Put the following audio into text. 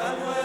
Amen.